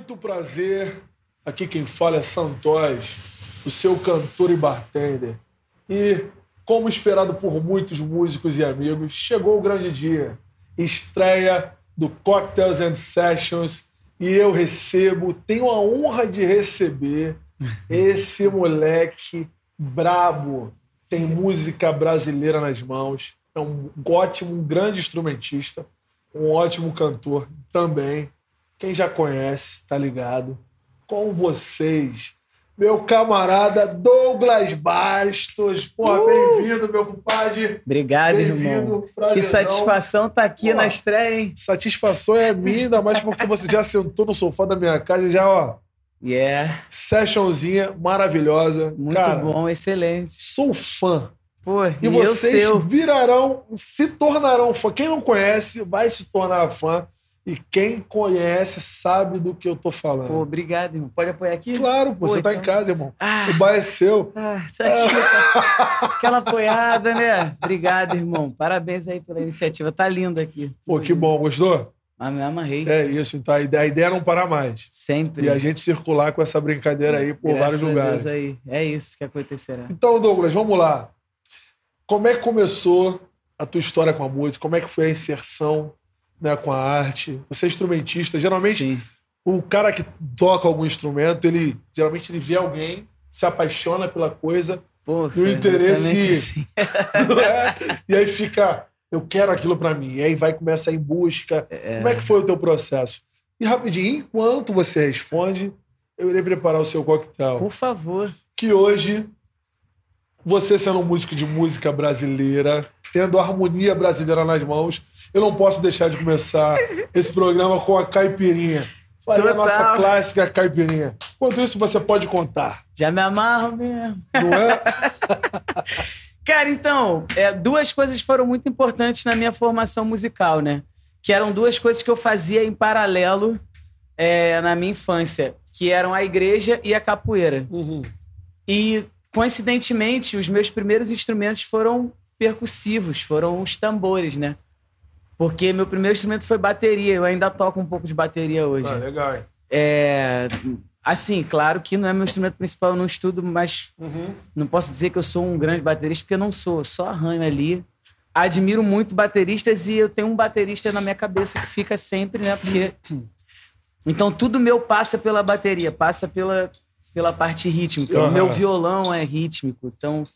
muito prazer. Aqui quem fala é Santos, o seu cantor e bartender. E, como esperado por muitos músicos e amigos, chegou o grande dia. Estreia do Cocktails and Sessions. E eu recebo, tenho a honra de receber esse moleque brabo. Tem música brasileira nas mãos. É um ótimo, um grande instrumentista. Um ótimo cantor também. Quem já conhece, tá ligado? Com vocês, meu camarada Douglas Bastos. Porra, Uh! bem-vindo, meu compadre. Obrigado, irmão. Que satisfação estar aqui Pô. na estreia, hein? Satisfação é minha, ainda mais porque você já sentou no sofá da minha casa e já, ó, Yeah, sessionzinha maravilhosa. muito Cara, bom, excelente. Sou fã. Pô, E, e, vocês virarão, se tornarão fã. Quem não conhece, vai se tornar fã. E quem conhece sabe do que eu tô falando. Pô, obrigado, irmão. Pode apoiar aqui? Claro, pô, você tá em então- casa, irmão. Ah, O bar é seu. ah, isso aqui, aquela apoiada, né? Obrigado, irmão. Parabéns aí pela iniciativa. Tá lindo aqui. Pô, que bom. Gostou? Mas me amarrei. É isso. Então a ideia, a ideia é não parar mais. Sempre. E a gente circular com essa brincadeira aí por Graças vários lugares. Deus aí. É isso que acontecerá. Então, Douglas, vamos lá. Como é que começou a tua história com a música? Como é que foi a inserção né, com a arte? Você é instrumentista. Geralmente, Sim. o cara que toca algum instrumento, ele geralmente ele vê alguém, se apaixona pela coisa, Pô, o interesse- assim. é? e aí fica, eu quero aquilo pra mim. E aí vai começa a ir em busca. Como é que foi o teu processo? E rapidinho, enquanto você responde, eu irei preparar o seu coquetel. Por favor. que hoje, você sendo um músico de música brasileira, tendo a harmonia brasileira nas mãos, eu não posso deixar de começar esse programa com a caipirinha. Falei a nossa clássica caipirinha. Enquanto isso, você pode contar, Já me amarro mesmo. não é? Cara, então, é, duas coisas foram muito importantes na minha formação musical, né? Que eram duas coisas que eu fazia em paralelo é, na minha infância, que eram a igreja e a capoeira. Uhum. E, coincidentemente, os meus primeiros instrumentos foram percussivos, foram os tambores, né? Porque meu primeiro instrumento foi bateria, eu ainda toco um pouco de bateria hoje. Ah, legal. É, assim, claro que não é meu instrumento principal, eu não estudo, mas Uhum. não posso dizer que eu sou um grande baterista, porque eu não sou, eu só arranho ali. Admiro muito bateristas e eu tenho um baterista na minha cabeça que fica sempre, né? Porque. Então tudo meu passa pela bateria, passa pela, pela parte rítmica. O Aham. meu violão é rítmico, então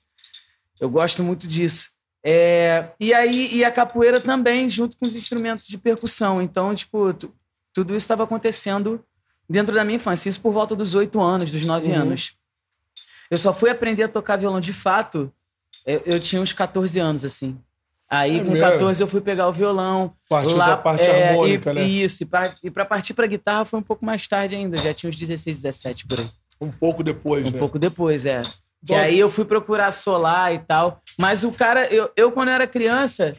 eu gosto muito disso. É, e aí, e a capoeira também, junto com os instrumentos de percussão. Então, tipo, tu- tudo isso estava acontecendo dentro da minha infância. Isso por volta dos oito anos, dos nove Uhum. anos. Eu só fui aprender a tocar violão de fato, eu, eu tinha uns 14 anos, assim. Aí, É com mesmo? 14, eu fui pegar o violão. Partiu lá, da parte é, harmônica, e, né? Isso, e pra, e pra partir pra guitarra foi um pouco mais tarde ainda. Já tinha uns 16, 17 por aí. Um pouco depois, Um né? pouco depois, é. Que aí eu fui procurar solar e tal. Mas o cara, eu, eu quando eu era criança,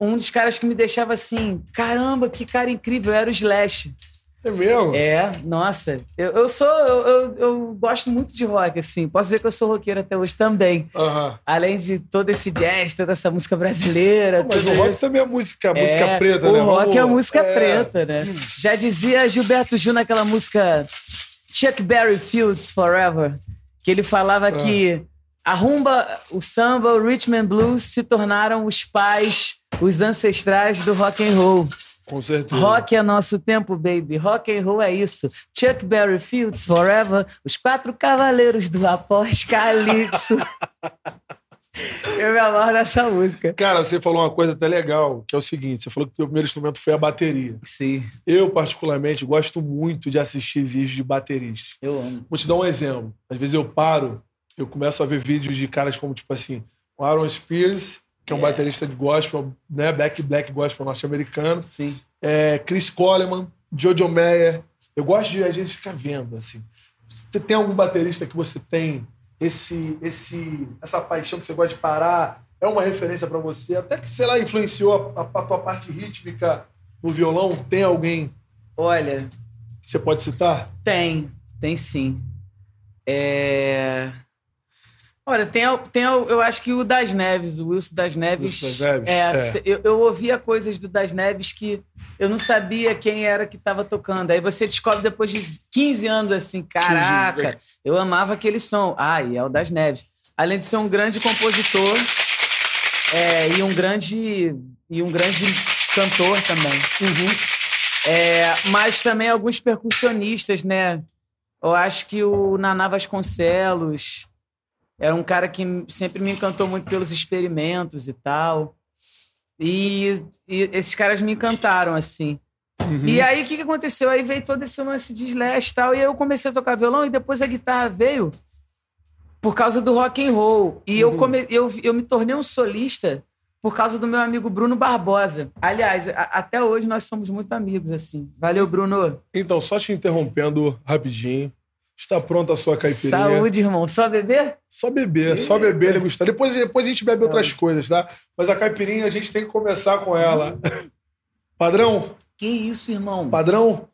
um dos caras que me deixava assim, caramba, que cara incrível, era o Slash. É mesmo? É, nossa. Eu, eu sou, eu, eu, eu gosto muito de rock, assim. Posso dizer que eu sou roqueiro até hoje também. Além de todo esse jazz, toda essa música brasileira. Mas o rock isso. também é música, música É, preta, o né? rock Vamos- é música é. preta, né? Já dizia Gilberto Gil naquela música Chuck Berry Fields Forever, que ele falava Ah. que a rumba, o samba, o rhythm and blues se tornaram os pais, os ancestrais do rock and roll. Com certeza. Rock é nosso tempo, baby. Rock and roll é isso. Chuck Berry Fields Forever, os quatro cavaleiros do apocalipse. Eu me amarro nessa música. Cara, você falou uma coisa até legal, que é o seguinte: você falou que o teu primeiro instrumento foi a bateria. Sim, Eu, particularmente, gosto muito de assistir vídeos de bateristas. eu amo. Vou te dar um exemplo. Às vezes eu paro, eu começo a ver vídeos de caras como, tipo assim, o Aaron Spears, que é um É. baterista de gospel, né? Back Black gospel norte-americano. Sim. É, Chris Coleman, Jojo Meyer. Eu gosto de a gente ficar vendo, assim. Você tem algum baterista que você tem esse, esse, essa paixão que você gosta de parar? É uma referência pra você? Até que, sei lá, influenciou a, a tua parte rítmica no violão? Tem alguém Olha, que você pode citar? Tem, tem sim. É... Olha, tem, tem eu acho que o Das Neves, o Wilson Das Neves. Wilson Das Neves, é, é. Eu, eu ouvia coisas do Das Neves que eu não sabia quem era que estava tocando. Aí você descobre depois de 15 anos assim, caraca, eu amava aquele som. Ah, e é o das Neves. Além de ser um grande compositor é, e um grande e um grande cantor também. Uhum. É, mas também alguns percussionistas, né? Eu acho que o Naná Vasconcelos era um cara que sempre me encantou muito pelos experimentos e tal. E, e esses caras me encantaram, assim. Uhum. E aí, o que, que aconteceu? Aí veio todo esse lance de slash e tal. E aí eu comecei a tocar violão e depois a guitarra veio por causa do rock and roll. E eu, Uhum. come... eu, eu me tornei um solista por causa do meu amigo Bruno Barbosa. Aliás, a- até hoje nós somos muito amigos, assim. Valeu, Bruno. Então, só te interrompendo rapidinho. Está pronta a sua caipirinha. Saúde, irmão. Só beber? Só beber, só beber, degustar. Depois, depois a gente bebe outras coisas, tá? Mas a caipirinha a gente tem que começar com ela. Padrão? Que isso, irmão? Padrão?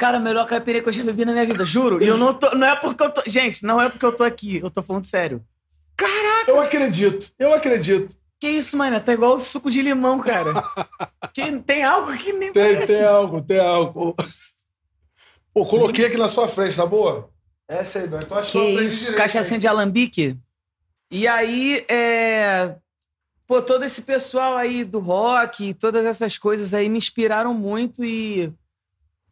Cara, a melhor caipirinha que eu já bebi na minha vida, juro. E eu não tô. Não é porque eu tô. Gente, não é porque eu tô aqui. Eu tô falando sério. Eu acredito, eu acredito. Que isso, mano? Tá igual o suco de limão, cara. que, tem algo que nem Tem, parece. tem algo, tem algo. Pô, coloquei aqui na sua frente, tá boa? Essa aí, Dói. Então acho Que isso, direito, cachaçinha hein? de alambique. E aí, é... Pô, todo esse pessoal aí do rock, todas essas coisas aí me inspiraram muito e...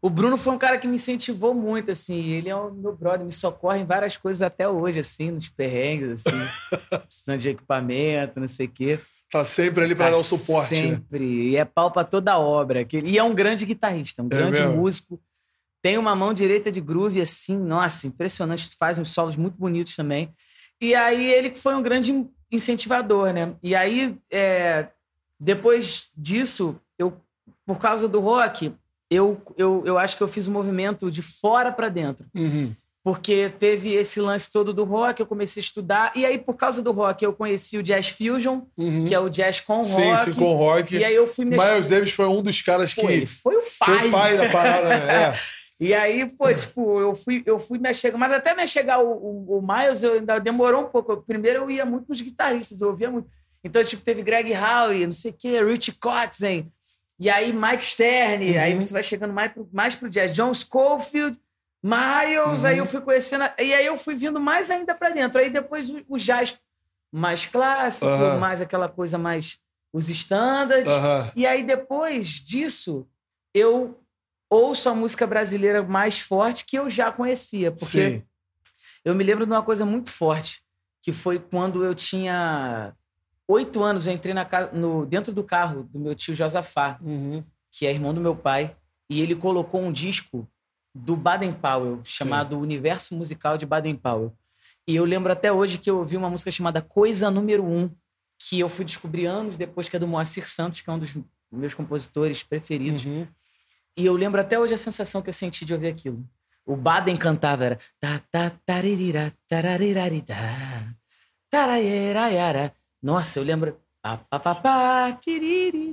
O Bruno foi um cara que me incentivou muito, assim. Ele é o meu brother, me socorre em várias coisas até hoje, assim, nos perrengues, assim. precisando de equipamento, não sei o quê. Tá sempre ali pra Tá dar o suporte, né? Sempre. E é pau pra toda obra. Que- E é um grande guitarrista, um grande mesmo? músico. Tem uma mão direita de groove, assim, nossa, impressionante. Faz uns solos muito bonitos também. E aí ele foi um grande incentivador, né? E aí, é, depois disso, eu, por causa do rock, eu, eu, eu acho que eu fiz um movimento de fora pra dentro Uhum. porque teve esse lance todo do rock, eu comecei a estudar, e aí, por causa do rock, eu conheci o Jazz Fusion, Uhum. que é o jazz com Sim, rock. sim, com rock. E aí eu fui mexer. Miles Davis foi um dos caras que Pô, ele foi o foi pai. o pai da parada, né? E aí, pô, tipo, eu fui, eu fui me chegar, mas até me chegar o, o, o Miles, eu ainda demorou um pouco. Primeiro eu ia muito nos guitarristas, eu ouvia muito. Então, tipo, teve Greg Howe, não sei o quê, Rich Kotzen, e aí Mike Stern, Uhum. aí você vai chegando mais pro, mais pro jazz. John Schofield, Miles, Uhum. aí eu fui conhecendo, e aí eu fui vindo mais ainda pra dentro. Aí depois o, o jazz mais clássico, Aham. mais aquela coisa mais, os standards. E aí, depois disso, eu ouço a música brasileira mais forte que eu já conhecia. Porque Sim. eu me lembro de uma coisa muito forte, que foi quando eu tinha oito anos, eu entrei na no, dentro do carro do meu tio Josafá, Uhum. que é irmão do meu pai, e ele colocou um disco do Baden Powell, chamado Universo Musical de Baden Powell. E eu lembro até hoje que eu ouvi uma música chamada Coisa Número Um, que eu fui descobrir anos depois, que é do Moacir Santos, que é um dos meus compositores preferidos. Uhum. E eu lembro até hoje a sensação que eu senti de ouvir aquilo. O Baden cantava, era... Nossa, eu lembro...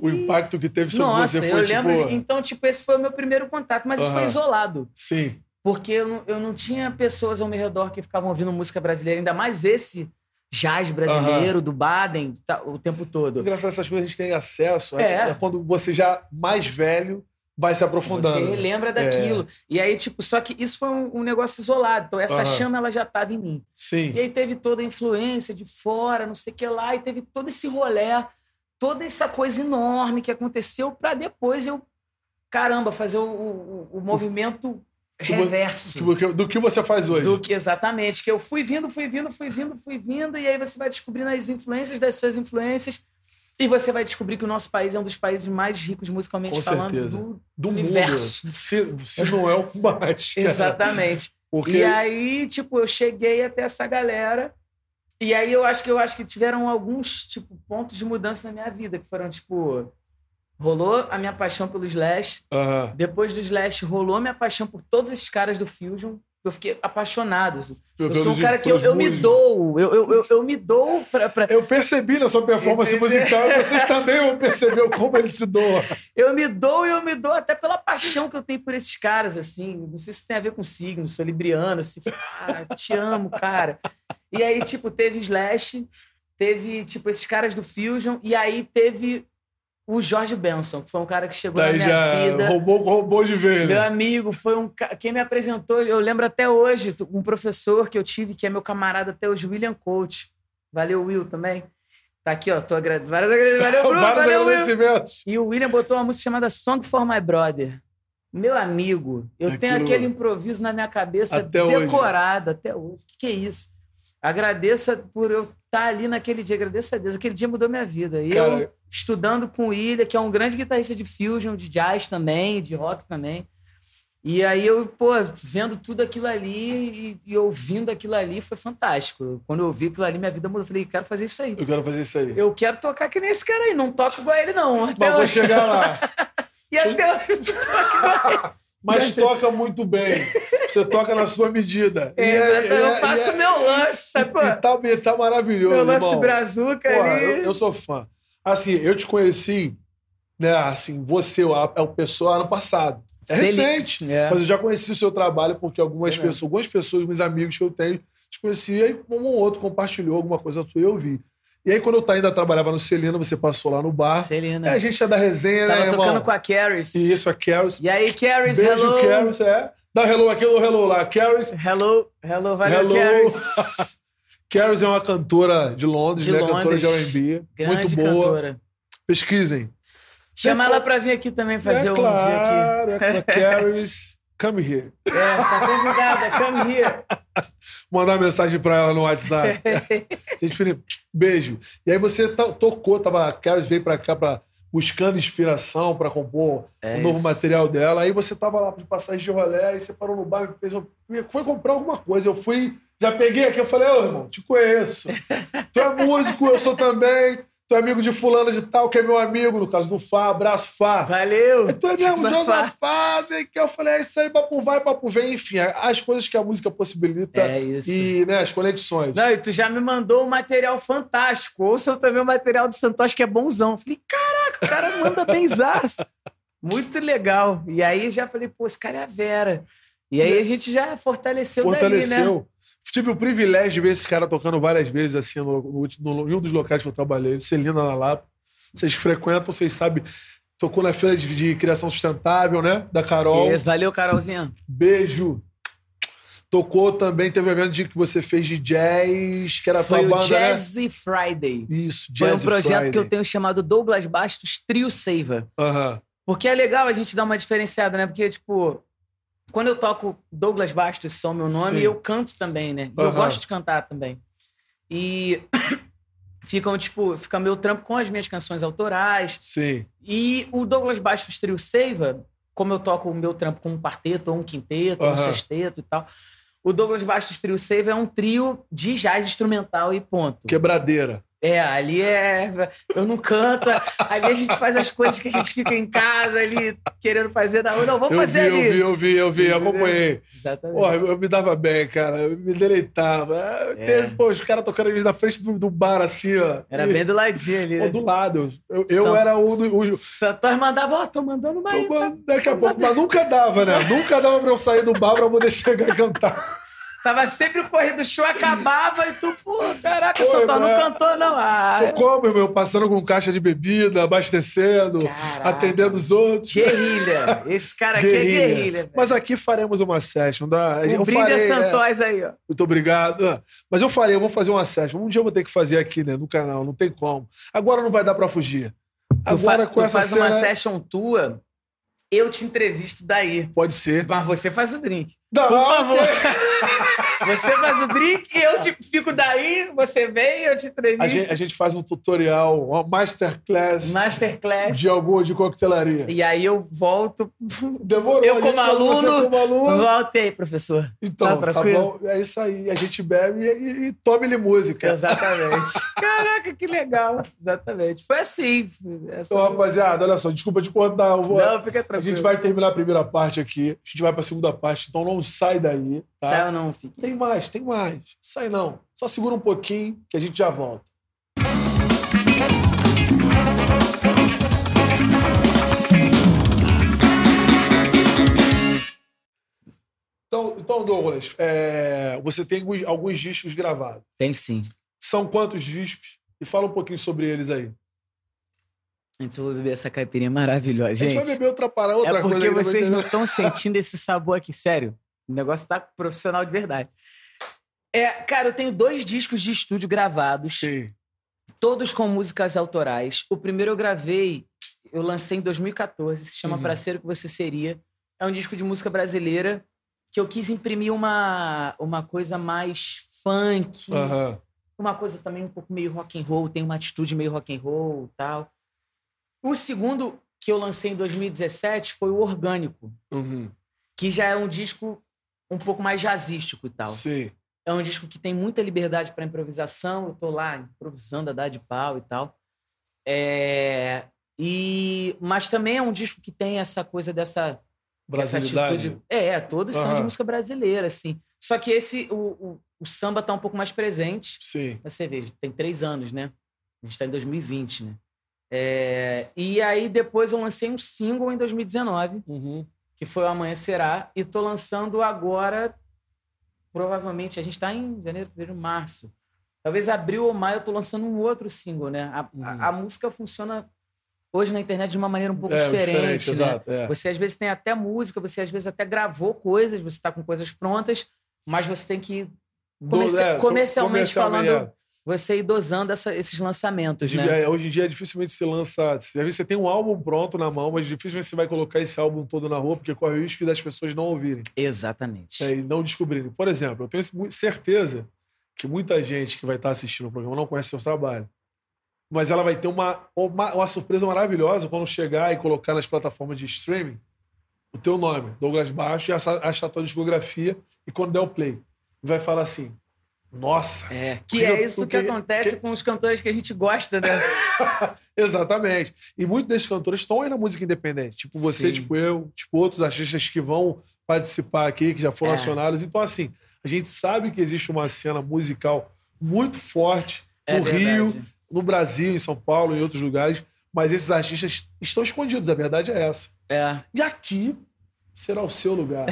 O impacto que teve sobre Nossa, você eu foi lembro. tipo. Então, tipo, esse foi o meu primeiro contato, mas isso foi isolado. Sim. Porque eu não, eu não tinha pessoas ao meu redor que ficavam ouvindo música brasileira, ainda mais esse jazz brasileiro, do Baden, tá, o tempo todo. Engraçado, essas coisas a gente tem acesso. É. É. quando você já mais velho vai se aprofundando. Você lembra daquilo. E aí, tipo, só que isso foi um, um negócio isolado. Então, essa Aham. chama, ela já estava em mim. Sim. E aí teve toda a influência de fora, não sei o que lá, e teve todo esse rolé, toda essa coisa enorme que aconteceu para depois eu, caramba, fazer o, o- o movimento reverso. Do que, do que você faz hoje. Do que exatamente, que eu fui vindo, fui vindo, fui vindo, fui vindo, e aí você vai descobrindo as influências das suas influências, e você vai descobrir que o nosso país é um dos países mais ricos musicalmente Com falando certeza. do do universo. mundo. Se, se não é o mais. Exatamente. Porque E aí, tipo, eu cheguei até essa galera. E aí eu acho que eu acho que tiveram alguns tipo pontos de mudança na minha vida, que foram tipo rolou a minha paixão pelo Slash, depois do Slash rolou a minha paixão por todos esses caras do Fusion. Eu fiquei apaixonado. Eu pelos- sou um cara que eu, eu me dou, eu, eu, eu, eu me dou pra, pra- Eu percebi na sua performance musical, vocês também perceberam como ele se doa. Eu me dou e eu me dou até pela paixão que eu tenho por esses caras, assim. Não sei se tem a ver com signo, sou libriano, assim. Ah, te amo, cara. E aí, tipo, teve Slash, teve, tipo, esses caras do Fusion, e aí teve o Jorge Benson, que foi um cara que chegou Daí na minha já vida. roubou, roubou de ver, Meu né? amigo foi um. Quem me apresentou, eu lembro até hoje, um professor que eu tive, que é meu camarada até hoje, William Coach. Valeu, Will, também. Tá aqui, ó. Tô agradecendo. Vários agradecimentos. Valeu, Bruno. Vários Valeu, Will. E o William botou uma música chamada Song for My Brother. Meu amigo, eu tenho Aquilo- aquele improviso na minha cabeça Até hoje. decorado até hoje. O que, que é isso? Agradeço por eu estar ali naquele dia, agradeço a Deus. Aquele dia mudou minha vida. E eu Cara, estudando com o William, que é um grande guitarrista de fusion, de jazz também, de rock também. E aí eu, pô, vendo tudo aquilo ali e, e ouvindo aquilo ali foi fantástico. Quando eu ouvi aquilo ali, minha vida mudou. Eu falei, quero fazer isso aí. eu quero fazer isso aí. Eu quero tocar que nem esse cara aí. Não toco igual ele, não. Até Mas vou hoje. chegar lá. E até hoje tu toca igual ele. Mas toca muito bem. Você toca na sua medida. É- e é- eu faço é- meu lance, sacou? E tá, tá maravilhoso, Meu lance irmão. brazuca ali. eu, eu sou fã. Assim, eu te conheci, né? Assim, você é o pessoa ano passado. É Se ele- recente. É. Mas eu já conheci o seu trabalho porque algumas É pessoas, algumas pessoas, alguns amigos que eu tenho, te conhecia e um ou outro compartilhou alguma coisa tua e eu vi. E aí, quando eu ainda trabalhava no Celina, você passou lá no bar. Celina. É, a gente é da resenha, Tava né, irmão? tocando com a Caris. Isso, a Caris. E aí, Caris, Beijo, hello. Caris, é. Dá hello aqui, hello, hello lá. Caris, Hello, hello, valeu, Hello. Caris. Caris é uma cantora de Londres, De né? Cantora de Londres. R&B. Muito boa. cantora. Pesquisem. Chama ela pra vir aqui também fazer é um claro, dia aqui. É claro. Caris, come here. É, tá convidada, come here. Mandar uma mensagem pra ela no WhatsApp. Gente, Felipe, beijo. E aí você to- tocou, tava, a Caris veio pra cá pra, buscando inspiração pra compor É o novo isso. material dela. Aí você tava lá de passagem de rolê, aí você parou no bar e fez um, foi comprar alguma coisa. Eu fui, já peguei aqui, eu falei, ô irmão, te conheço. Tu é músico, eu sou também. Tu é amigo de fulano de tal, que é meu amigo, no caso do Fá, abraço Fá. Valeu. Tu é mesmo, Josafá. Sei que eu falei, é isso aí, papo vai, papo vem, enfim, as coisas que a música possibilita É isso. e né, as conexões. Não, e tu já me mandou um material fantástico. Ouça também o material do Santos, que é bonzão. Eu Falei, caraca, o cara manda benzaço. Muito legal. E aí já falei, pô, esse cara é a Vera. E aí a gente já fortaleceu, dali, né? Tive o privilégio de ver esse cara tocando várias vezes assim no, no, no- em um dos locais que eu trabalhei, Celina na Lapa. Vocês que frequentam, vocês sabem. Tocou na feira de, de criação sustentável, né? Da Carol. Isso, valeu, Carolzinha. Beijo. Tocou também, teve um evento de que você fez de jazz, que era Foi tua o banda, né? Jazzy Friday. Isso, Foi um Jazz projeto Friday. que eu tenho chamado Douglas Bastos Trio Saver. Aham. Porque é legal a gente dar uma diferenciada, né? Porque, tipo, quando eu toco Douglas Bastos, só meu nome, Sim. eu canto também, né? E eu gosto de cantar também. E ficam, tipo, fica meu trampo com as minhas canções autorais. Sim. E o Douglas Bastos Trio Seiva, como eu toco o meu trampo com um quarteto, ou um quinteto, ou um sexteto e tal. O Douglas Bastos Trio Seiva é um trio de jazz instrumental e ponto. Quebradeira. É, ali é. Eu não canto. Ali a gente faz as coisas que a gente fica em casa ali querendo fazer rua. Não, vamos Eu fazer vi, ali. eu vi, eu vi, eu vi, acompanhei. Exatamente. Porra, eu, eu me dava bem, cara. Eu me deleitava. É. Tem, pô, os caras tocando ali na frente do, do bar, assim, ó. Era E- bem do ladinho ali. Pô, né? do lado. Eu, eu São- era um dos. Santos mandava, ó, tô mandando aí. Tô, mano, daqui a pouco, mas nunca dava, né? Nunca dava pra eu sair do bar pra poder chegar e cantar. Tava sempre o corrido do show, acabava e tu, pô, caraca, Pô, Santos não é. cantou, não. Ah, como, meu? Passando com caixa de bebida, abastecendo, Caraca. atendendo os outros. Guerrilha. Esse cara aqui é Guerrilha. guerrilha. velho. Mas aqui faremos uma session. Da... um eu brinde farei, a é. Santos aí, ó. Muito obrigado. Ah, Mas eu falei, eu vou fazer uma session. Um dia eu vou ter que fazer aqui, né? No canal, não tem como. Agora não vai dar pra fugir. Tu, Agora fa com tu essa faz cena. uma session tua, eu te entrevisto daí. Pode ser. Mas você faz o drink. Não, Por favor. Você faz o drink e eu te, fico daí, você vem, eu te A entrevisto. gente, a gente faz um tutorial, uma masterclass Masterclass. de alguma de coquetelaria. E aí eu volto. Demorou. Eu a como aluno, como aluno. Volte aí, professor. Então, Tá tá, bom. É isso aí. A gente bebe e, e, e tome-lhe música. Exatamente. Caraca, que legal. Exatamente. Foi assim. Essa- Então, rapaziada, olha só, desculpa te contar. Vou- Não, fica a tranquilo. gente vai terminar a primeira parte aqui. A gente vai pra segunda parte, então não sai daí. Tá? Sai ou não, fique. Tem mais, tem mais. Sai não. Só segura um pouquinho que a gente já volta. Então, então Douglas, é, você tem alguns, alguns discos gravados. Tem sim. São quantos discos? E fala um pouquinho sobre eles aí. Antes eu vou beber essa caipirinha maravilhosa. A gente Gente, vai beber outra para outra é porque coisa. aí, vocês não estão sentindo esse sabor aqui, sério. O negócio tá profissional de verdade. É, cara, eu tenho dois discos de estúdio gravados, Sim. todos com músicas autorais. O primeiro eu gravei, eu lancei em 2014, se chama Uhum. Pra Ser o que Você Seria. É um disco de música brasileira que eu quis imprimir uma, uma coisa mais funk, Aham. uma coisa também um pouco meio rock and roll, tem uma atitude meio rock and roll e tal. O segundo que eu lancei em 2017 foi o Orgânico, Uhum. que já é um disco um pouco mais jazzístico e tal. Sim. É um disco que tem muita liberdade para improvisação, eu tô lá improvisando a dar de pau e tal. É, e mas também é um disco que tem essa coisa dessa essa Brasilidade. atitude. É, todos são de música brasileira, assim. Só que esse o, o, o samba tá um pouco mais presente. Sim. Você vê, tem três anos, né? A gente está em 2020, né? É, e aí depois eu lancei um single em 2019, Uhum. Que foi o Amanhã Será, e tô lançando agora, provavelmente, a gente está em janeiro, fevereiro, março. Talvez abril ou maio eu tô lançando um outro single, né? A, Uhum. a- a música funciona hoje na internet de uma maneira um pouco É, diferente, né? exato. É. Você às vezes tem até música, você às vezes até gravou coisas, você está com coisas prontas, mas você tem que Do- comerci- é, comercialmente comercialmente, falando, é. Você ir dosando essa- esses lançamentos, De- né? é, Hoje em dia, dificilmente se lança. Às vezes você tem um álbum pronto na mão, mas dificilmente você vai colocar esse álbum todo na rua, porque corre o risco das pessoas não ouvirem Exatamente. é, e não descobrirem. Por exemplo, eu tenho certeza que muita gente que vai estar assistindo o programa não conhece seu trabalho. Mas ela vai ter uma, uma, uma surpresa maravilhosa quando chegar e colocar nas plataformas de streaming o teu nome, Douglas Baixo, e achar a tua discografia, e quando der o play, vai falar assim: Nossa, É, que é isso porque- que acontece que- com os cantores que a gente gosta, né? Exatamente. E muitos desses cantores estão aí na música independente. Tipo você, Sim. tipo eu, tipo outros artistas que vão participar aqui, que já foram É. acionados. Então, assim, a gente sabe que existe uma cena musical muito forte É no verdade. Rio, no Brasil, em São Paulo, em outros lugares. Mas esses artistas estão escondidos, a verdade é essa. É. E aqui será o seu lugar.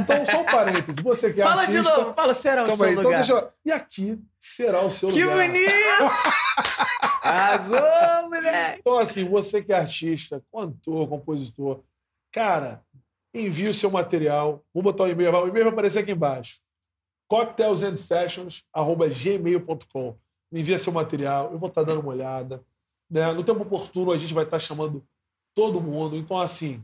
Então, só um parênteses. Você que é Fala de artista... novo, fala será o seu aí, então lugar. deixa eu... E aqui será o seu Que lugar. bonito! Arrasou, moleque! Então, assim, você que é artista, cantor, compositor, cara, envie o seu material. Vou botar o e-mail, o e-mail vai aparecer aqui embaixo. cocktailsandsessions.gmail.com Me envia seu material, eu vou estar dando uma olhada. Né? No tempo oportuno, a gente vai estar chamando todo mundo. Então, assim,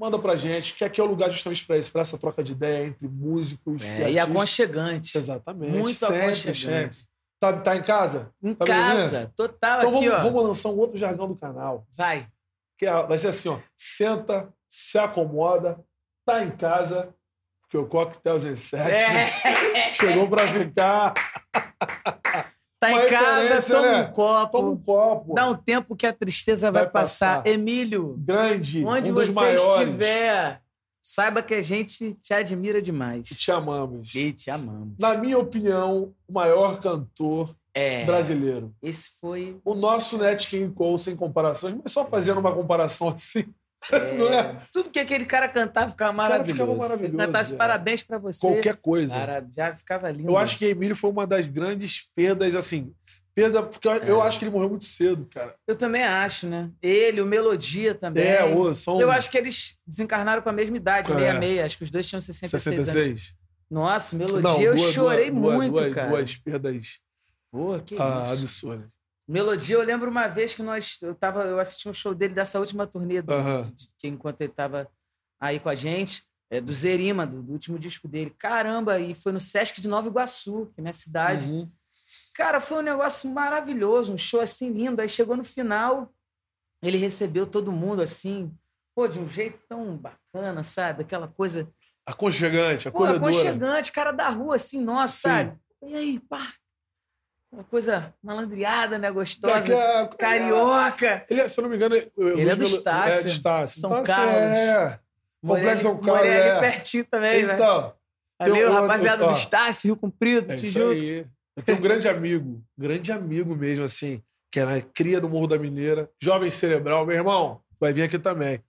manda pra gente, que aqui é o lugar justamente para isso, para essa troca de ideia entre músicos É, e artistas. aconchegante. Exatamente. Muito sempre, aconchegante. sempre. Tá, tá em casa? Em Tá casa, total Então aqui, vamos, ó. vamos lançar um outro jargão do canal. Vai. Que é- vai ser assim, ó. Senta, se acomoda, tá em casa, porque o em Sete É. chegou pra ficar. Tá em casa, toma né? um copo. Toma um copo. Dá um tempo que a tristeza vai, Vai passar. passar. Emílio, Grande, onde um você maiores. estiver, saiba que a gente te admira demais. E te amamos. E te amamos. Na minha opinião, o maior cantor É. brasileiro. Esse foi. O nosso Nat King Cole, sem comparações, mas só fazendo uma comparação assim. Não é? Tudo que aquele cara cantava ficava cara maravilhoso. ficava maravilhoso, cantasse é. parabéns pra você. Qualquer coisa. Cara, já ficava lindo. Eu acho que Emílio foi uma das grandes perdas, assim. Perda, porque eu, eu É. acho que ele morreu muito cedo, cara. Eu também acho, né? Ele, o Melodia também. É, ô, são Eu acho que eles desencarnaram com a mesma idade, É. 66. Acho que os dois tinham 66, anos. 66. Nossa, Melodia, Não, eu duas- chorei duas- muito, duas, cara. Duas perdas Pô, que ah, isso. absurdas. Melodia, eu lembro uma vez que nós. Eu, tava, eu assisti um show dele dessa última turnê, do, Aham. de- que enquanto ele tava aí com a gente, é, do Zerima, do, do último disco dele. Caramba, e foi no Sesc de Nova Iguaçu, que é minha cidade. Uhum. Cara, foi um negócio maravilhoso, um show assim lindo. Aí chegou no final, ele recebeu todo mundo assim, pô, de um jeito tão bacana, sabe? Aquela coisa, Aconchegante, pô, acolhedora. aconchegante, cara da rua, assim, nossa, Sim. sabe? E aí, pá? Uma coisa malandreada, né? Gostosa. A- Carioca. Ele, é, se eu não me engano, eu- eu- Ele é do Melo- Estácio. É, de Estácio. São Então, assim, Carlos. É. Complexo ali, São Carlos, morei ali é. pertinho também. Então, Ali, tem o um- rapaziada ó, do Estácio, Rio Comprido, é Tijuca. aí. Eu tenho um grande amigo, grande amigo mesmo, assim, que é cria do Morro da Mineira, jovem cerebral. Meu irmão, vai vir aqui também.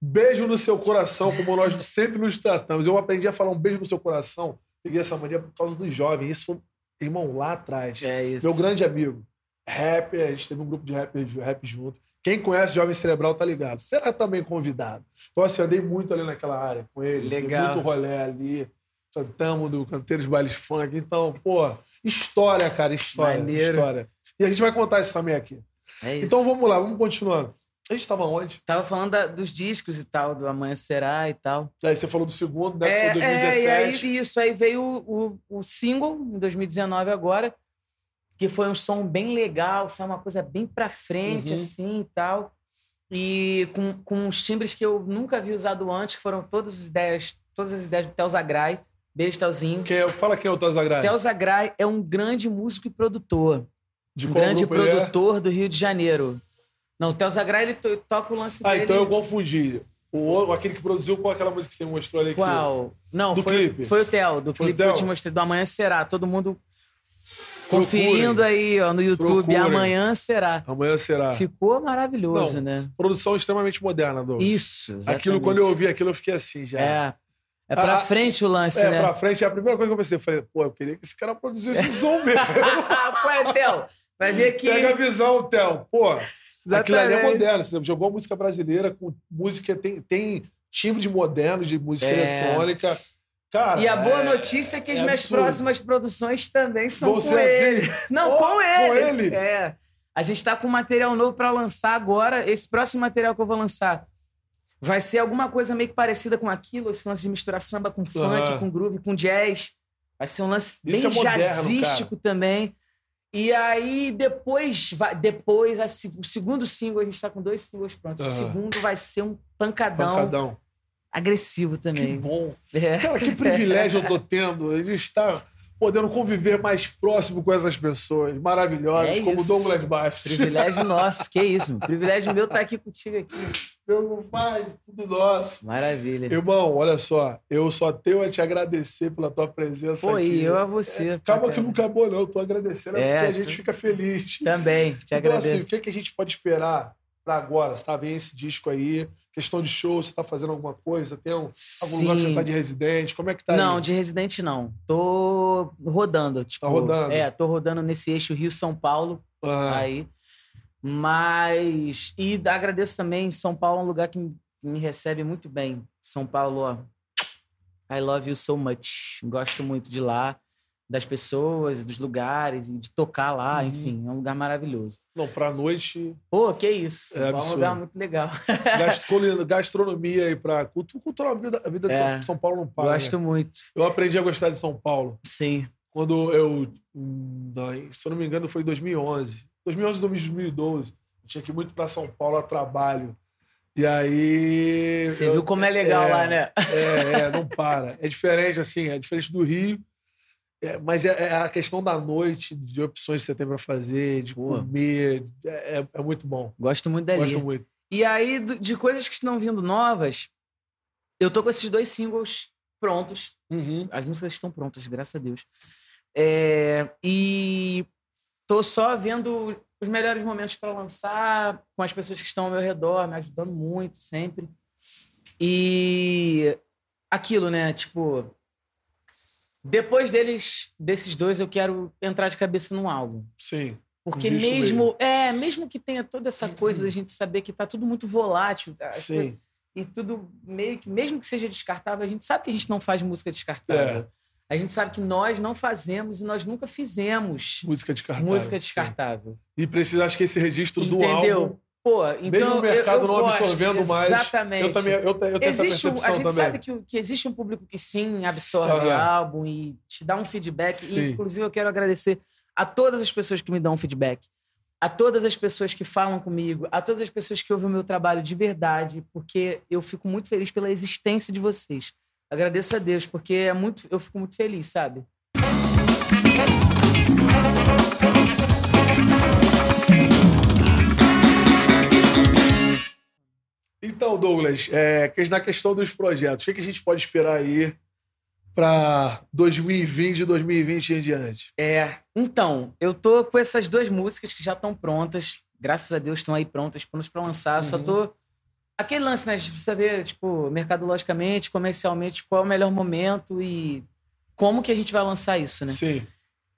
Beijo no seu coração, como nós sempre nos tratamos. Eu aprendi a falar um beijo no seu coração, peguei essa mania por causa dos jovens. Isso foi, irmão, lá atrás. É isso. Meu grande amigo, rapper, a gente teve um grupo de rap, de rap junto, Quem conhece Jovem Cerebral tá ligado. Será também convidado. Então, assim, andei muito ali naquela área com ele. Legal. Muito rolê ali. Cantamos do Canteiros Bailes Funk. Então, pô, história, cara, história. Maneiro. História. E a gente vai contar isso também aqui. É isso. Então vamos lá, vamos continuando. A gente tava onde? Tava falando da- dos discos e tal, do Amanhã Será e tal. Aí você falou do segundo, né? É, que foi é, 2017. e aí isso, aí veio o, o, o single em 2019 agora, que foi um som bem legal, sabe, uma coisa bem pra frente, Uhum. assim, e tal. E com, com uns timbres que eu nunca havia usado antes, que foram todas as ideias, todas as ideias do Tel Zagrai. Beijo, Telzinho. Quem é- fala quem é o Tazagrai. Tel Zagrai é um grande músico e produtor. De um grande é? produtor do Rio de Janeiro. Não, o Tel Zagrai, ele to- toca o lance Ah, dele... então eu confundi. O aquele que produziu com aquela música que você mostrou ali. que- Qual? Não, Do foi, clipe. foi o Theo, do clipe que eu Theo? te mostrei, do Amanhã Será. Todo mundo Procurem. conferindo aí ó, no YouTube, Procurem. Amanhã Será. Amanhã será. Ficou maravilhoso, Não, né? Produção extremamente moderna, Douglas. Isso, exatamente. Aquilo, quando eu ouvi aquilo, eu fiquei assim já. É, é pra Ah, frente o lance, É, né? pra frente, a primeira coisa que eu pensei, eu falei, pô, eu queria que esse cara produzisse um som mesmo. Qual é, Theo? Vai ver que... Pega a visão, Theo. Pô, aquilo ali é moderno. Você jogou música brasileira com música, tem, tem timbre de moderno, de música É. eletrônica. Cara, E a boa é- notícia é que as é minhas absurdo. próximas produções também são Vão com ser ele. assim? Não, Oh, com com ele. ele? É. A gente tá com material novo pra lançar agora. Esse próximo material que eu vou lançar vai ser alguma coisa meio que parecida com aquilo, esse lance de misturar samba com funk, Aham. com groove, com jazz. Vai ser um lance bem é moderno, jazzístico também. E aí, depois, vai, depois a o segundo single, a gente tá com dois singles prontos. O Aham. segundo vai ser um pancadão, Pancadão. agressivo Que também. bom. É. Cara, que privilégio eu tô tendo de estar podendo conviver mais próximo com essas pessoas maravilhosas, É como isso. Douglas Bastos. Privilégio nosso, que isso. Privilégio meu estar aqui contigo aqui. Meu compadre, tudo nosso. Maravilha. Irmão, olha só, eu só tenho a te agradecer pela tua presença Pô, aqui. eu a você. Calma pra que não acabou, não. Eu tô agradecendo, é É, porque a gente tu- fica feliz. Também, te Então, agradeço. assim, o que, que a gente pode esperar pra agora? Você tá vendo esse disco aí? Questão de show, você tá fazendo alguma coisa? Tem um, algum lugar que você tá de residente? Como é que tá Não, aí? de residente não. Tô rodando. Tipo, Tá rodando? É, tô rodando nesse eixo Rio-São Paulo Ah, aí. Mas. E agradeço também. São Paulo é um lugar que me, recebe muito bem. São Paulo, ó. I love you so much. Gosto muito de lá, das pessoas, dos lugares, e de tocar lá, Uhum. enfim. É um lugar maravilhoso. Não, pra noite, Pô, que isso. São É Paulo é um lugar muito legal. gastro- gastronomia aí pra cultura, cultura a vida, a vida de É. São, São Paulo não para. Gosto né? muito. Eu aprendi a gostar de São Paulo Sim. quando eu, hum, se eu não me engano, foi em 2011. 2011, 2012. Eu tinha que ir muito pra São Paulo a trabalho. E aí. Você eu- viu como é legal é, lá, né? É, é, não para. É diferente, assim, é diferente do Rio. É, mas é, é a questão da noite, de opções que você tem pra fazer, de Pô. comer. É, é- é muito bom. Gosto muito dali. Gosto muito. E aí, de coisas que estão vindo novas, eu tô com esses dois singles prontos. Uhum. As músicas estão prontas, graças a Deus. É, e tô só vendo os melhores momentos para lançar com as pessoas que estão ao meu redor, me ajudando muito sempre. E aquilo, né? Tipo, depois deles, desses dois, eu quero entrar de cabeça num álbum. Sim. Porque Um disco mesmo, é, mesmo que tenha toda essa coisa da gente saber que tá tudo muito volátil, tá? Sim. e tudo meio que, mesmo que seja descartável, a gente sabe que a gente não faz música descartável. É. A gente sabe que nós não fazemos e nós nunca fizemos Música descartável. música sim. descartável. E precisa, acho que esse registro do Entendeu? álbum. Pô, então Mesmo o mercado eu, eu não gosto, absorvendo mais, Exatamente. Eu também eu, eu tenho Existe essa um, percepção a gente também. sabe que, que existe um público que sim absorve Aham. álbum e te dá um feedback. Sim. E, inclusive, eu quero agradecer a todas as pessoas que me dão feedback, a todas as pessoas que falam comigo, a todas as pessoas que ouvem o meu trabalho de verdade, porque eu fico muito feliz pela existência de vocês. Agradeço a Deus, porque é muito, eu fico muito feliz, sabe? Então, Douglas, é, na questão dos projetos, o que, a gente pode esperar aí para 2020 e 2020 em diante? É, então, eu tô com essas duas músicas que já estão prontas. Graças a Deus estão aí prontas, prontas pra lançar. Só Uhum. tô. Aquele lance, né? A gente precisa ver, tipo, mercadologicamente, comercialmente, qual é o melhor momento e como que a gente vai lançar isso, né? Sim.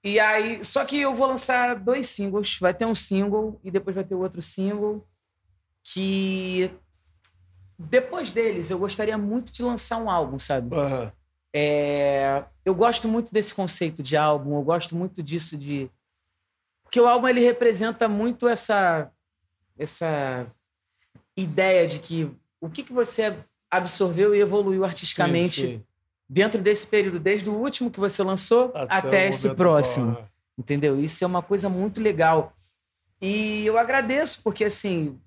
E aí, só que eu vou lançar dois singles. Vai ter um single e depois vai ter outro single. que depois deles eu gostaria muito de lançar um álbum, sabe? Aham. É, eu gosto muito desse conceito de álbum, eu gosto muito disso de porque o álbum ele representa muito essa essa ideia de que o que, que você absorveu e evoluiu artisticamente Sim, sim. dentro desse período, desde o último que você lançou até, o esse próximo. atual, é. Entendeu? Isso é uma coisa muito legal. E eu agradeço, porque assim,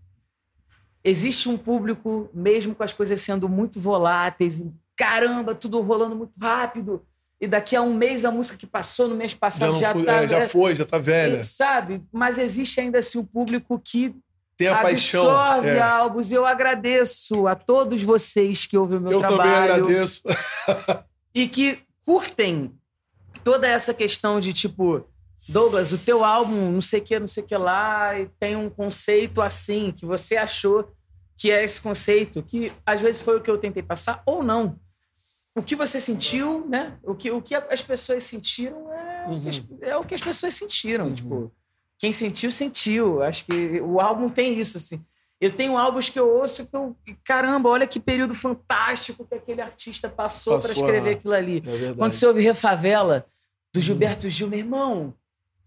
existe um público, mesmo com as coisas sendo muito voláteis, caramba, tudo rolando muito rápido. E daqui a um mês a música que passou no mês Já, passado não já, fui- tá. é, já foi, já tá velha. Sabe? Mas existe ainda assim o público que Tem a paixão. absorve é. álbuns. E eu agradeço a todos vocês que ouvem o meu Eu trabalho também agradeço. e que curtem toda essa questão de tipo, Douglas, o teu álbum, não sei o que, não sei o que lá, e tem um conceito assim, que você achou que é esse conceito, que às vezes foi o que eu tentei passar, ou não. O que você sentiu, né? O que, o que as pessoas sentiram é, o, que as, é o que as pessoas sentiram. Uhum. Tipo, quem sentiu, sentiu. Acho que o álbum tem isso, assim. Eu tenho álbuns que eu ouço que eu. Caramba, olha que período fantástico que aquele artista passou para Passou, escrever ah. aquilo ali. É. Quando você ouve Refavela, do Uhum. Gilberto Gil, meu irmão,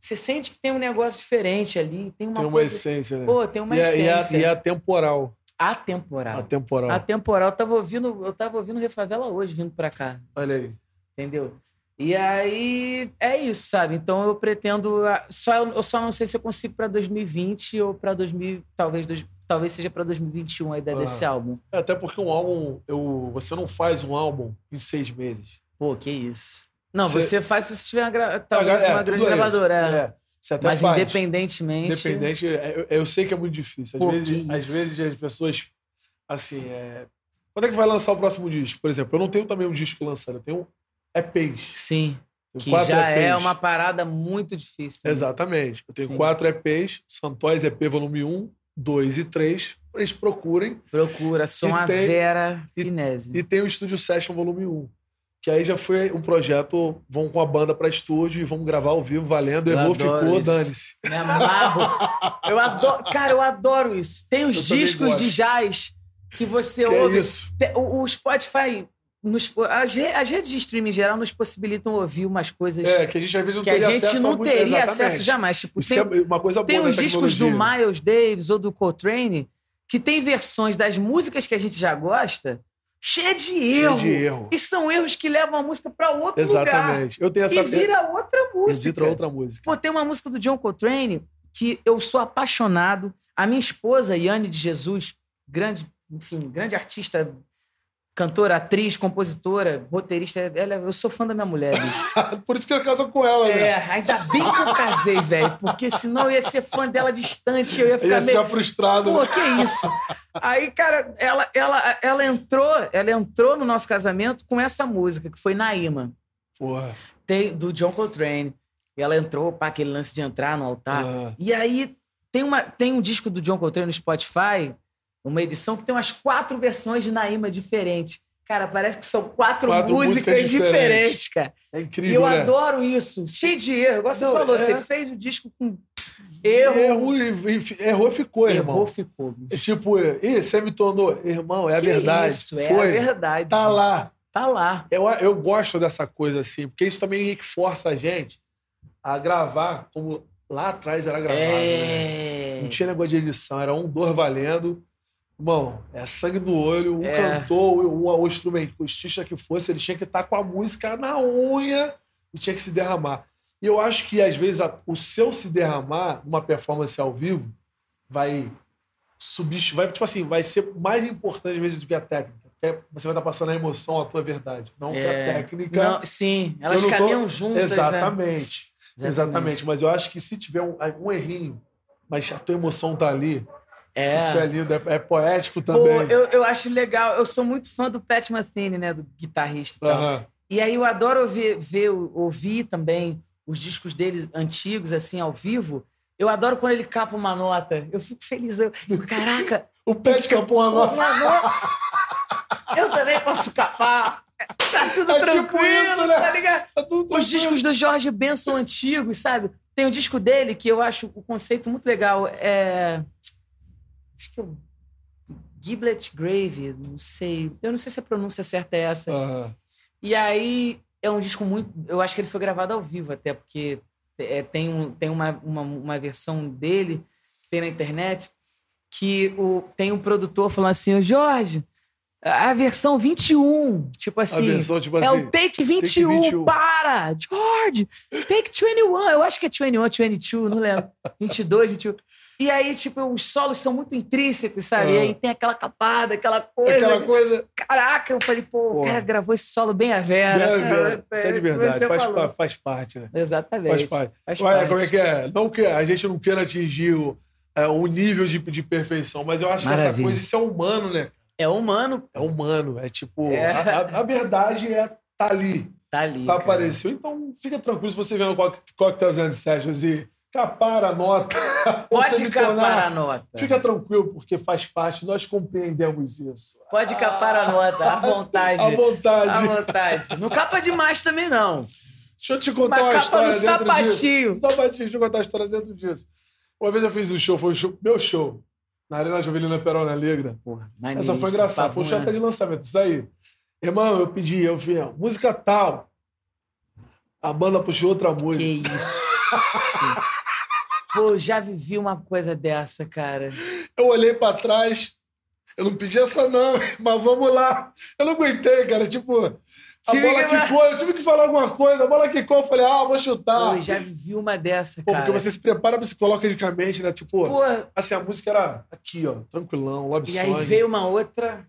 você sente que tem um negócio diferente ali. Tem uma, Tem uma coisa. essência, né? Pô, tem uma e, é, é, essência. e é atemporal. Atemporal. Atemporal. Atemporal. Eu tava ouvindo, eu tava ouvindo Refavela hoje, vindo pra cá. Olha aí. Entendeu? E aí é isso, sabe? Então eu pretendo. ah, Só, eu só não sei se eu consigo pra 2020 ou pra 2000. Talvez, dois- talvez seja pra 2021 a ideia Ah. desse álbum. É, Até porque um álbum, eu, você não faz um álbum em seis meses. Pô, que isso. Não, Você- você, faz se você tiver uma talvez É, uma grande é gravadora. é. É. Mas faz. independentemente. Independente, é, eu, eu sei que é muito difícil. Às, Pô, vezes, às vezes as pessoas, assim, é... quando é que você vai lançar o próximo disco? Por exemplo, eu não tenho também um disco lançado, eu tenho EPs. Sim. Tenho Que já é EPs. uma parada muito difícil. Exatamente. Eu tenho Sim. quatro EPs, Santóis EP volume 1, 2 e 3. Eles procurem. Procura, som E a tem- Vera e- Finese. E tem o Studio Session volume 1. Que aí já foi um projeto, vão com a banda pra estúdio e vão gravar ao vivo, valendo. Eu Errou, ficou, isso. dane-se. Me amarro. Eu adoro. Cara, eu adoro isso. Tem os Eu discos de jazz que você Que é ouve. isso. Te- O, o Spotify. Nos, as, as redes de streaming em geral nos possibilitam ouvir umas coisas É, que a gente às vezes não que a teria gente não muito- teria Exatamente. acesso jamais. Tipo, Isso tem, que é uma coisa boa Tem os discos do. Miles Davis ou do Coltrane que tem versões das músicas que a gente já gosta cheia de erro. de erro. E são erros que levam a música para outro lugar. Exatamente. Eu tenho essa E vira outra música. Entra outra música. Pô, tem uma música do John Coltrane que eu sou apaixonado. A minha esposa, Yane de Jesus, grande, enfim, grande artista, cantora, atriz, compositora, roteirista, ela, eu sou fã da minha mulher, bicho. Por isso que você casou com ela, né? É, ainda bem que eu casei, velho, porque senão eu ia ser fã dela distante, eu ia Eu ficar ia meio... ficar frustrado. Pô, né? que isso? Aí, cara, ela, ela, ela entrou, ela entrou no nosso casamento com essa música, que foi Naíma, Porra. tem, do John Coltrane. E ela entrou, pá, aquele lance de entrar no altar. Ah. E aí tem, uma, tem um disco do John Coltrane no Spotify, uma edição que tem umas quatro versões de Naíma diferentes. Cara, parece que são quatro, Quatro músicas, músicas diferentes. diferentes. cara. É E incrível, eu né? adoro isso. Cheio de erro. Igual você Não, falou, é- você fez o disco com erro. Errou, e- e- errou ficou, irmão. Errou, ficou. bicho. É tipo, ih, você me tornou. Irmão, é a Que verdade. Isso, é Foi. a verdade. Tá lá. Tá lá. Eu, eu gosto dessa coisa assim, porque isso também que força a gente a gravar como lá atrás era gravado. né? É. Não tinha negócio de edição, era um, dois valendo. Irmão, é sangue no olho, um É. cantor, um, o artista que fosse, ele tinha que estar com a música na unha e tinha que se derramar. E eu acho que, às vezes, a- o seu se derramar numa performance ao vivo vai subir, vai, tipo assim, vai ser mais importante, às vezes, do que a técnica. Porque você vai estar passando a emoção, a tua verdade. Não que a É. técnica. Não, sim, elas não tô- caminham juntas, né? Exatamente. Exatamente. Mas eu acho que se tiver um, um errinho, mas a tua emoção tá ali, É. isso é lindo, é, é poético Pô, também. eu, eu acho legal. Eu sou muito fã do Pat Metheny, né? Do guitarrista e tal. Aham. E aí eu adoro ouvir, ver, ouvir também os discos dele antigos, assim, ao vivo. Eu adoro quando ele capa uma nota. Eu fico feliz. Eu, caraca, O Pet capou a nota. uma nota. Eu também posso capar. Tá tudo É tipo tranquilo, isso, né? tá ligado? Tá tudo Os discos do Jorge Benson antigos, sabe? Tem um disco dele que eu acho o conceito muito legal. É... Acho que eu... Giblet Grave, não sei. Eu não sei se a pronúncia certa é essa. Aham. E aí é um disco muito. Eu acho que ele foi gravado ao vivo, até, porque é, tem, um, tem uma, uma, uma versão dele, que tem na internet, que o, tem um produtor falando assim: "Ô, Jorge, a versão 21. Tipo A assim. versão, tipo É assim. o Take 21, 21. para! George! Take 21, eu acho que é 21, 22, não lembro. 22, 21. E aí, tipo, os solos são muito intrínsecos, sabe? E Ah. aí tem aquela capada, aquela coisa. Aquela coisa. Caraca, eu falei, pô, o Porra. cara gravou esse solo bem a Vera. É, velho, Isso é de verdade. Você Faz, faz parte, né? Exatamente. Faz parte. Faz Olha, parte. como é que é? Não que a gente não queira atingir o, é, o nível de, de perfeição, mas eu acho que essa Maravilha. coisa, isso é humano, né? É humano, É humano. É tipo, É. A, a- a verdade é tá ali, tá ali. tá apareceu. Então fica tranquilo se você vê no Cock- Cocktails and Sessions e capar a nota. Pode capar a nota. Fica tranquilo, porque faz parte, nós compreendemos isso. Pode capar a nota, à vontade. À vontade. À vontade. Não capa demais também, não. Deixa eu te contar uma Mas capa no história dentro disso. sapatinho. Sapatinho, deixa eu contar a história dentro disso. Uma vez eu fiz um show, foi o show, meu show, na Arena Jovelina Perona Negra. Porra, Essa foi engraçada, foi um show até de lançamento. Isso aí. Irmão, eu pedi, eu vi, música tal. A banda puxou outra música. Que isso. Pô, já vivi uma coisa dessa, cara. Eu olhei pra trás, eu não pedi essa não, mas vamos lá. Eu não aguentei, cara. Tipo, a Tive bola que- quicou, eu tive que falar alguma coisa. A bola quicou, eu falei, ah, vou chutar. Pô, já vivi uma dessa, Pô, cara. porque você se prepara psicologicamente, né? Tipo, Pô, assim, a música era aqui, ó, tranquilão, love e aí veio uma outra.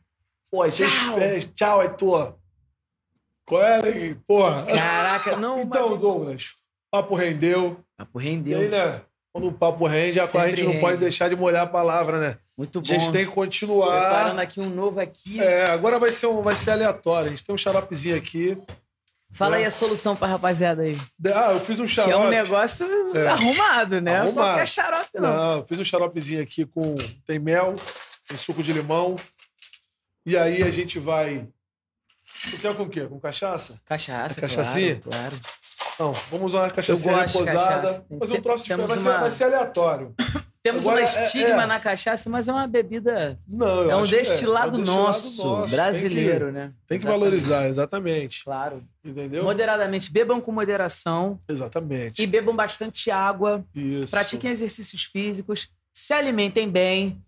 Pô, aí Tchau. espera, tchau, ó. Qual é? Porra. Caraca, não. Então. Douglas, papo rendeu. Papo E rendeu. aí, né? Quando o papo rende, a gente não rende. pode deixar de molhar a palavra, né? Muito A bom. gente tem que continuar. Preparando aqui um novo aqui. É, agora vai ser, um, vai ser aleatório. A gente tem um xaropezinho aqui. Fala aí a solução pra rapaziada aí. Ah, eu fiz um Que xarope. é um negócio É. arrumado, né? Arrumado. Qualquer xarope, não. Não, eu fiz um xaropezinho aqui com. Tem mel, tem suco de limão. E aí a gente vai. Tu quer com o quê? Com cachaça? Cachaça, A cachaçinha? claro. claro. Não, vamos usar uma cachaça Eu de reposada. um troço Temos diferente. Vai, ser, uma- vai ser aleatório. Temos Agora, uma é- estigma é. na cachaça, mas é uma bebida. Não, eu É um que destilado é um nosso, nosso. brasileiro, Tem né? que, tem que Exatamente. valorizar, exatamente. Claro. Entendeu? Moderadamente. Bebam com moderação Exatamente. e bebam bastante água. Isso. Pratiquem exercícios físicos, se alimentem bem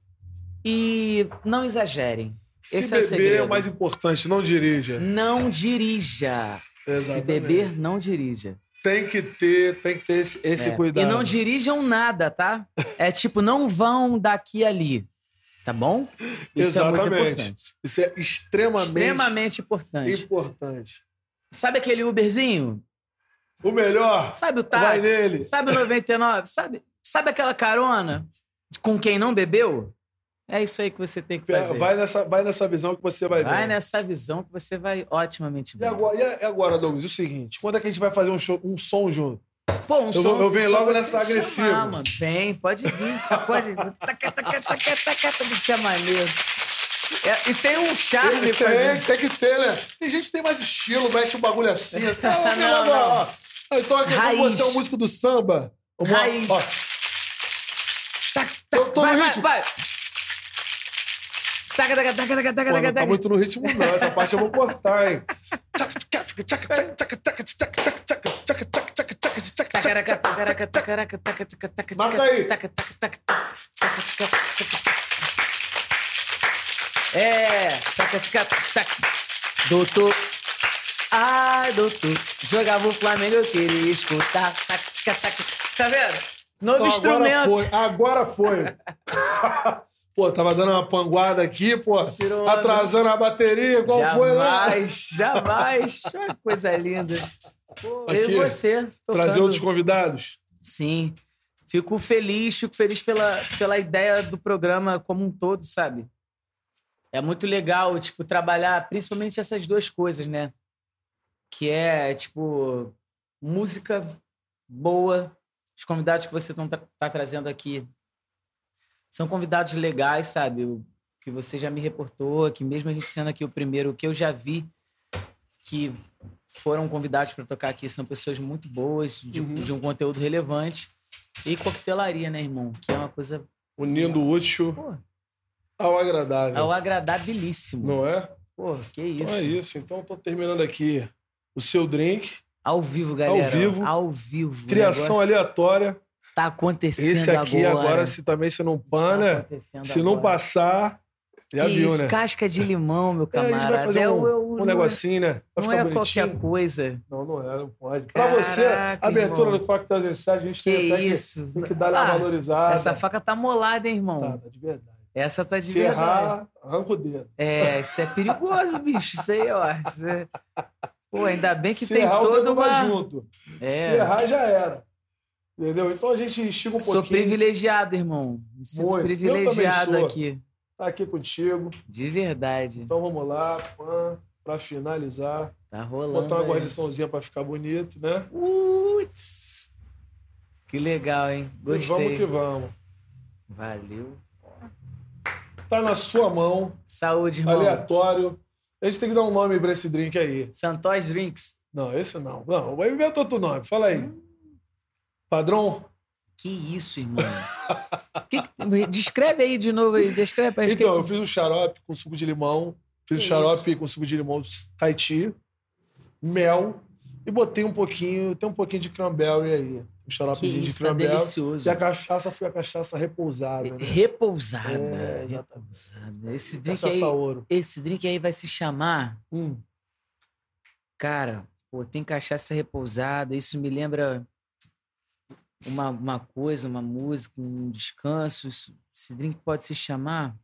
e não exagerem. Se Esse é o beber é segredo. o mais importante, não dirija. Não dirija. Se Exatamente. beber, não dirija. Tem que ter, tem que ter esse, esse É. cuidado. E não dirijam nada, tá? É tipo, não vão daqui ali. Tá bom? Isso é muito Exatamente. importante. Isso é extremamente, Extremamente importante. importante. Sabe aquele Uberzinho? O melhor, Sabe o táxi? Sabe o 99? Sabe, sabe aquela carona com quem não bebeu? É isso aí que você tem que fazer. vai nessa, vai nessa visão que você vai, Vai ver. nessa visão que você vai otimamente bem. agora, e a- e agora, Douglas, o seguinte: quando é que a gente vai fazer um, show, um som junto? Pô, um Eu som, eu venho um logo você nessa agressiva. mano. Vem, pode vir. Você pode. Taca, taca, taca, taca, Isso é maneiro. É, e tem um charme Tem, fazendo. tem que ter, né? Tem gente que tem mais estilo, mexe o bagulho assim. assim. Não, Ah, não, ó. Ah, Então, aqui, Raiz. você é um músico do samba. lá, Raiz. ó. Tac, Tô- tac, tô vai, vai, vai. Taca, taca, taca, taca, taca, Pô, não taca, tá taca. muito no ritmo, não. Essa parte eu vou cortar, hein? Taca, taca, taca, taca, aí. taca, taca, taca, taca, taca, taca, taca. É, taca, taca, taca. Doutor, ai, doutor, jogava o Flamengo, eu queria escutar. Taca, taca, taca. Tá vendo? Novo Então, instrumento. Agora foi, agora foi. Pô, tava dando uma panguada aqui, pô. Tirou. Atrasando a bateria, qual foi lá? Jamais, jamais. Olha que coisa linda. Pô, eu Aqui, e você. Trazer tocando. outros convidados? Sim. Fico feliz, fico feliz pela, pela ideia do programa como um todo, sabe? É muito legal, tipo, trabalhar principalmente essas duas coisas, né? Que é, tipo, música boa. Os convidados que você tá, tá trazendo aqui são convidados legais, sabe? O, que você já me reportou, que mesmo a gente sendo aqui o primeiro, o que eu já vi que foram convidados para tocar aqui são pessoas muito boas, de, Uhum. de um conteúdo relevante. E coquetelaria, né, irmão? Que é uma coisa. Unindo o útil Pô, Ao agradável. Ao agradabilíssimo. Não é? Pô, que isso. Então é isso. Então tô terminando aqui o seu drink. Ao vivo, galera. Ao vivo. Ao vivo. Criação negócio aleatória. Tá acontecendo Esse aqui agora, agora se também se não Tá pana, acontecendo se não agora. passar, já que viu, isso, né? casca de limão, meu É, a gente camarada. vai fazer É um, é um não negocinho, né? Vai Não é bonitinho. qualquer coisa. Não, não é, não pode. Pra você, Caraca, abertura irmão. do Coquetel 17, a gente Que tem até isso. tem que dar uma Ah, valorizada. Essa faca tá molada, hein, irmão? Tá, tá de verdade. Essa tá de Se verdade. errar, arranca o dedo. É, isso é perigoso, bicho. Isso aí, ó. Isso é- Pô, ainda bem que Se tem errar, o toda uma. junto. Se É, errar, já era. Entendeu? Então a gente estica um sou pouquinho. privilegiado, irmão. Me sinto Muito. Privilegiado sou. aqui. Tá aqui contigo. De verdade. Então vamos lá, pã, pra finalizar. Tá rolando. Botar uma guarniçãozinha pra ficar bonito, né? Putz. Que legal, hein? E Gostei. vamos que vamos. Valeu. Tá na sua mão, Saúde, irmão. aleatório. A gente tem que dar um nome pra esse drink aí. Santos Drinks. Não, esse não. Não, vai inventar outro nome. Fala aí. Padrão? Que isso, irmão? Que- Descreve aí de novo aí. Descreve. Então, eu fiz um xarope com suco de limão. Fiz Que o xarope com suco de limão Tahiti, mel e botei um pouquinho, tem um pouquinho de cranberry aí. Um Que xaropezinho de isso, tá cranberry. delicioso. e a cachaça foi a cachaça repousada, né? Repousada. É, repousada. Esse drink, Cachaça aí, ouro. esse drink aí vai se chamar. Hum. Cara, pô, tem cachaça repousada. Isso me lembra uma, uma coisa, uma música, um descanso. Esse drink pode se chamar.